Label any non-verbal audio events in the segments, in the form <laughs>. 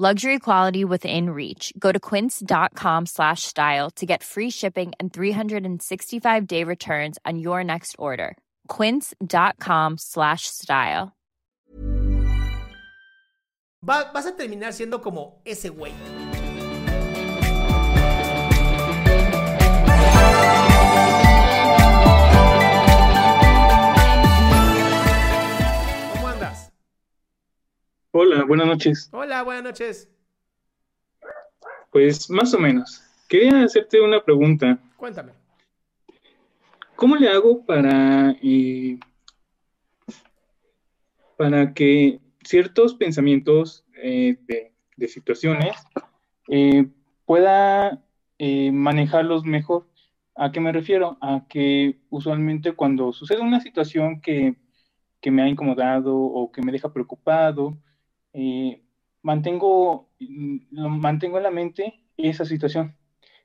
Luxury quality within reach. Go to quince.com slash style to get free shipping and 365 day returns on your next order. Quince.com slash style. Va- vas a terminar siendo como ese güey. Hola, buenas noches. Hola, buenas noches. Pues más o menos. Quería hacerte una pregunta. Cuéntame. ¿Cómo le hago para, eh, para que ciertos pensamientos eh, de, de situaciones eh, pueda eh, manejarlos mejor? ¿A qué me refiero? A que usualmente cuando sucede una situación que, que me ha incomodado o que me deja preocupado, eh, mantengo, mm, lo mantengo en la mente esa situación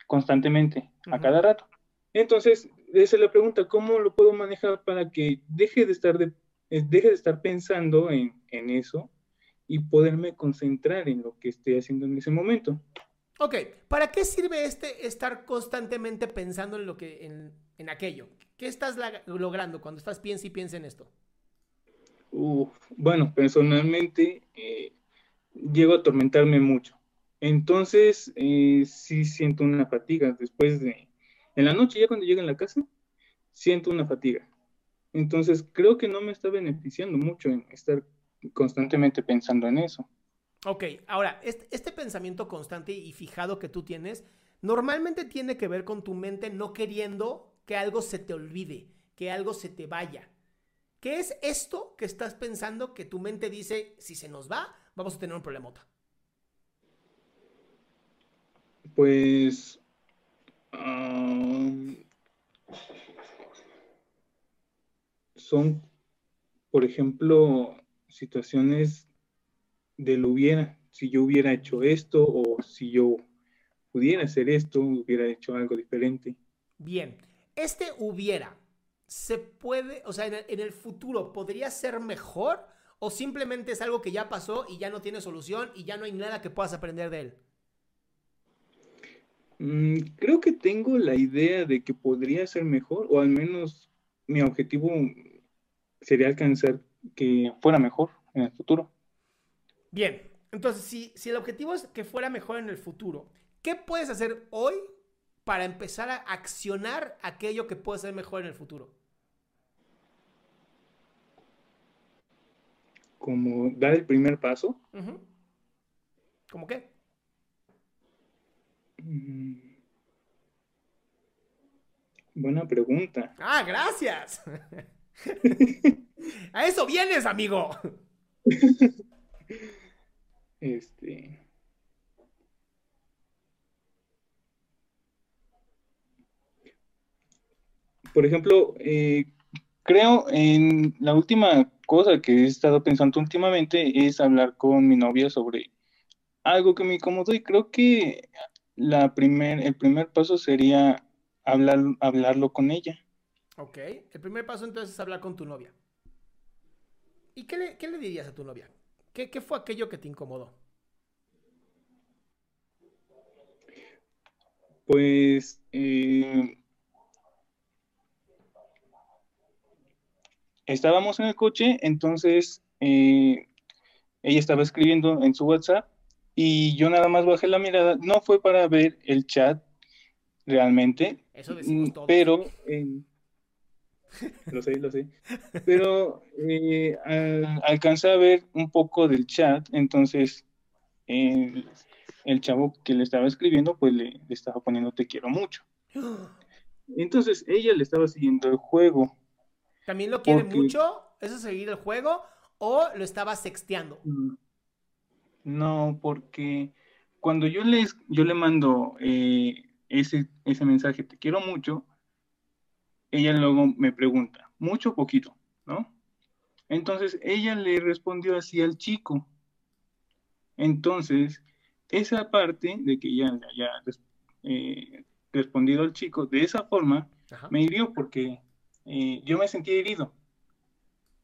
constantemente, a cada rato. Entonces, esa es la pregunta, ¿cómo lo puedo manejar para que deje de estar, de, eh, deje de estar pensando en, en eso y poderme concentrar en lo que estoy haciendo en ese momento? Ok, ¿para qué sirve este estar constantemente pensando en lo que en, en aquello? ¿Qué estás logrando cuando estás piensa y piensa en esto? Uf, bueno, personalmente eh, llego a atormentarme mucho. Entonces, eh, sí siento una fatiga después de, en la noche ya cuando llego a la casa, siento una fatiga. Entonces, creo que no me está beneficiando mucho en estar constantemente pensando en eso. Ok, ahora, este, este pensamiento constante y fijado que tú tienes, normalmente tiene que ver con tu mente no queriendo que algo se te olvide, que algo se te vaya. ¿Qué es esto que estás pensando que tu mente dice, si se nos va, vamos a tener un problemota? Pues, am, son, por ejemplo, situaciones del hubiera, si yo hubiera hecho esto o si yo pudiera hacer esto, hubiera hecho algo diferente. Bien, este hubiera, ¿se puede, o sea, en el, en el futuro, podría ser mejor o simplemente es algo que ya pasó y ya no tiene solución y ya no hay nada que puedas aprender de él? Mm, creo que tengo la idea de que podría ser mejor, o al menos mi objetivo sería alcanzar que fuera mejor en el futuro. Bien, entonces si, si el objetivo es que fuera mejor en el futuro, ¿qué puedes hacer hoy para empezar a accionar aquello que puede ser mejor en el futuro? Como dar el primer paso. Ujú. ¿Cómo qué? Mm, Buena pregunta. Ah, gracias. <laughs> a eso vienes, amigo. Este. Por ejemplo, eh, creo en la última cosa que he estado pensando últimamente es hablar con mi novia sobre algo que me incomodó y creo que la primer, el primer paso sería hablar, hablarlo con ella. Ok, el primer paso entonces es hablar con tu novia. ¿Y qué le, qué le dirías a tu novia? ¿Qué, qué fue aquello que te incomodó? pues eh, estábamos en el coche, entonces eh, ella estaba escribiendo en su WhatsApp y yo nada más bajé la mirada. No fue para ver el chat realmente, Eso todos. pero eh, lo sé, lo sé. Pero eh, al- alcancé a ver un poco del chat, entonces el, el chavo que le estaba escribiendo, pues le, le estaba poniendo te quiero mucho. <gasps> Entonces ella le estaba siguiendo el juego. ¿También lo quiere Porque- mucho? ¿Eso es seguir el juego? ¿O lo estaba sexteando? Mm, No, porque cuando yo le, yo le mando eh, ese, ese mensaje, te quiero mucho, ella luego me pregunta, ¿mucho o poquito? ¿No? Entonces ella le respondió así al chico. Entonces, esa parte de que ella le haya res- eh, respondido al chico de esa forma, Ajá. me hirió porque eh, yo me sentí herido,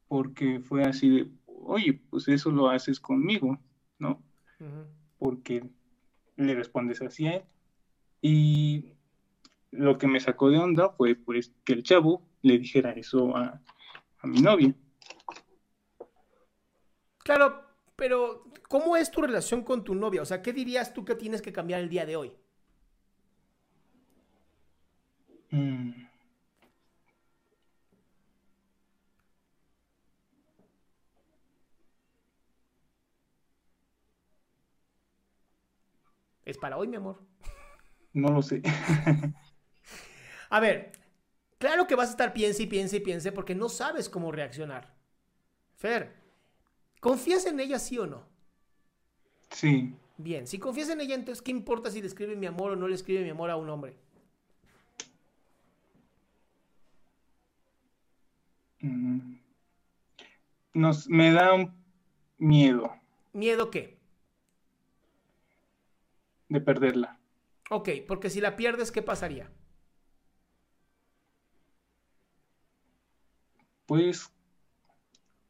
porque fue así de, oye, pues eso lo haces conmigo, ¿no? Porque le respondes así a él. Y lo que me sacó de onda fue pues que el chavo le dijera eso a, a mi novia. Claro, pero ¿cómo es tu relación con tu novia? O sea, ¿qué dirías tú que tienes que cambiar el día de hoy? Mm, Es para hoy, mi amor. no lo sé. <laughs> A ver, claro que vas a estar piense y piense y piense porque no sabes cómo reaccionar. Fer, ¿confías en ella sí o no? Sí, Bien, si confías en ella, entonces ¿qué importa si le escribe mi amor o no le escribe mi amor a un hombre? mm, nos, me da un miedo ¿Miedo qué? De perderla. Ok, porque si la pierdes, ¿qué pasaría? Pues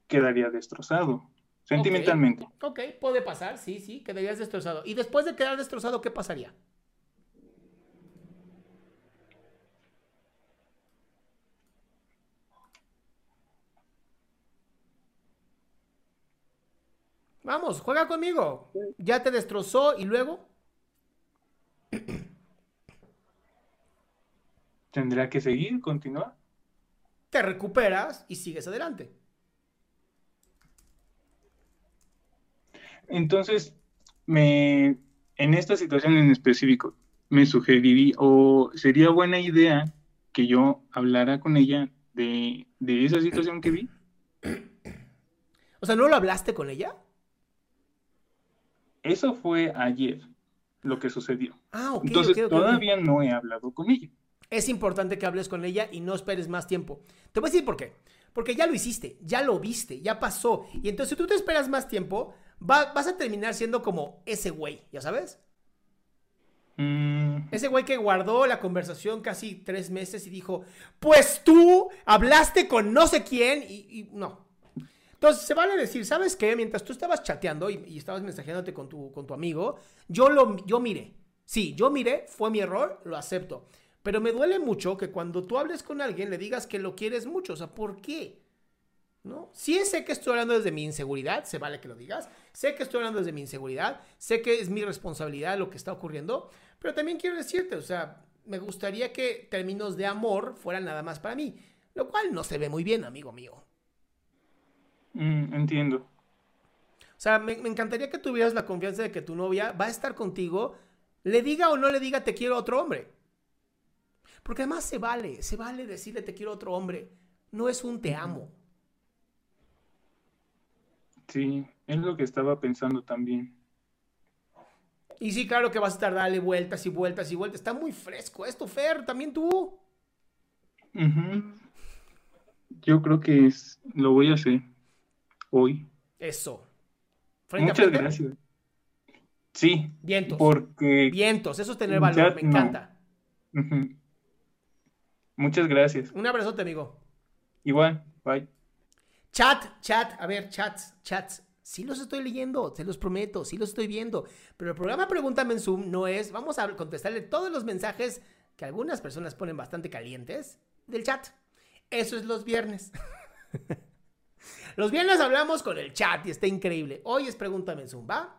quedaría destrozado, sentimentalmente. Ok, puede pasar, sí, sí, quedarías destrozado. Y después de quedar destrozado, ¿qué pasaría? Vamos, juega conmigo. Ya te destrozó y luego. Tendrá que seguir, continuar. te recuperas y sigues adelante. Entonces, me, en esta situación en específico, me sugeriría, o sería buena idea que yo hablara con ella de, de esa situación que vi. O sea, ¿no lo hablaste con ella? Eso fue ayer lo que sucedió. Ah, ok. Entonces, todavía no he hablado con ella. Es importante que hables con ella y no esperes más tiempo. Te voy a decir por qué. Porque ya lo hiciste, ya lo viste, ya pasó. Y entonces, si tú te esperas más tiempo, va- vas a terminar siendo como ese güey, ¿ya sabes? Mm, Ese güey que guardó la conversación casi tres meses y dijo, pues tú hablaste con no sé quién y, y no. Entonces se vale decir, ¿sabes qué? Mientras tú estabas chateando y, y estabas mensajeándote con tu, con tu amigo, yo, lo, yo miré. Sí, yo miré, fue mi error, lo acepto. Pero me duele mucho que cuando tú hables con alguien le digas que lo quieres mucho. O sea, ¿por qué? ¿No? Sí sé que estoy hablando desde mi inseguridad, se vale que lo digas. Sé que estoy hablando desde mi inseguridad, sé que es mi responsabilidad lo que está ocurriendo, pero también quiero decirte, o sea, me gustaría que términos de amor fueran nada más para mí, lo cual no se ve muy bien, amigo mío. mm, entiendo. O sea, me, me encantaría que tuvieras la confianza de que tu novia va a estar contigo, le diga o no le diga te quiero a otro hombre. Porque además se vale, se vale decirle te quiero a otro hombre. No es un te amo. Sí, es lo que estaba pensando también. Y sí, claro que vas a estar darle vueltas y vueltas y vueltas. Está muy fresco esto, Fer, también tú. Ujú. Yo creo que es, lo voy a hacer hoy. Eso. Frente Muchas gracias. Sí, Vientos. porque Vientos, eso es tener Ya valor, me no. encanta. Muchas gracias. Un abrazote, amigo. Igual, bye. Chat, chat, a ver, chats, chats. Sí los estoy leyendo, se los prometo, sí los estoy viendo. Pero el programa Pregúntame en Zoom no es, vamos a contestarle todos los mensajes que algunas personas ponen bastante calientes del chat. Eso es los viernes. <laughs> los viernes hablamos con el chat y está increíble. Hoy es Pregúntame en Zoom, ¿va?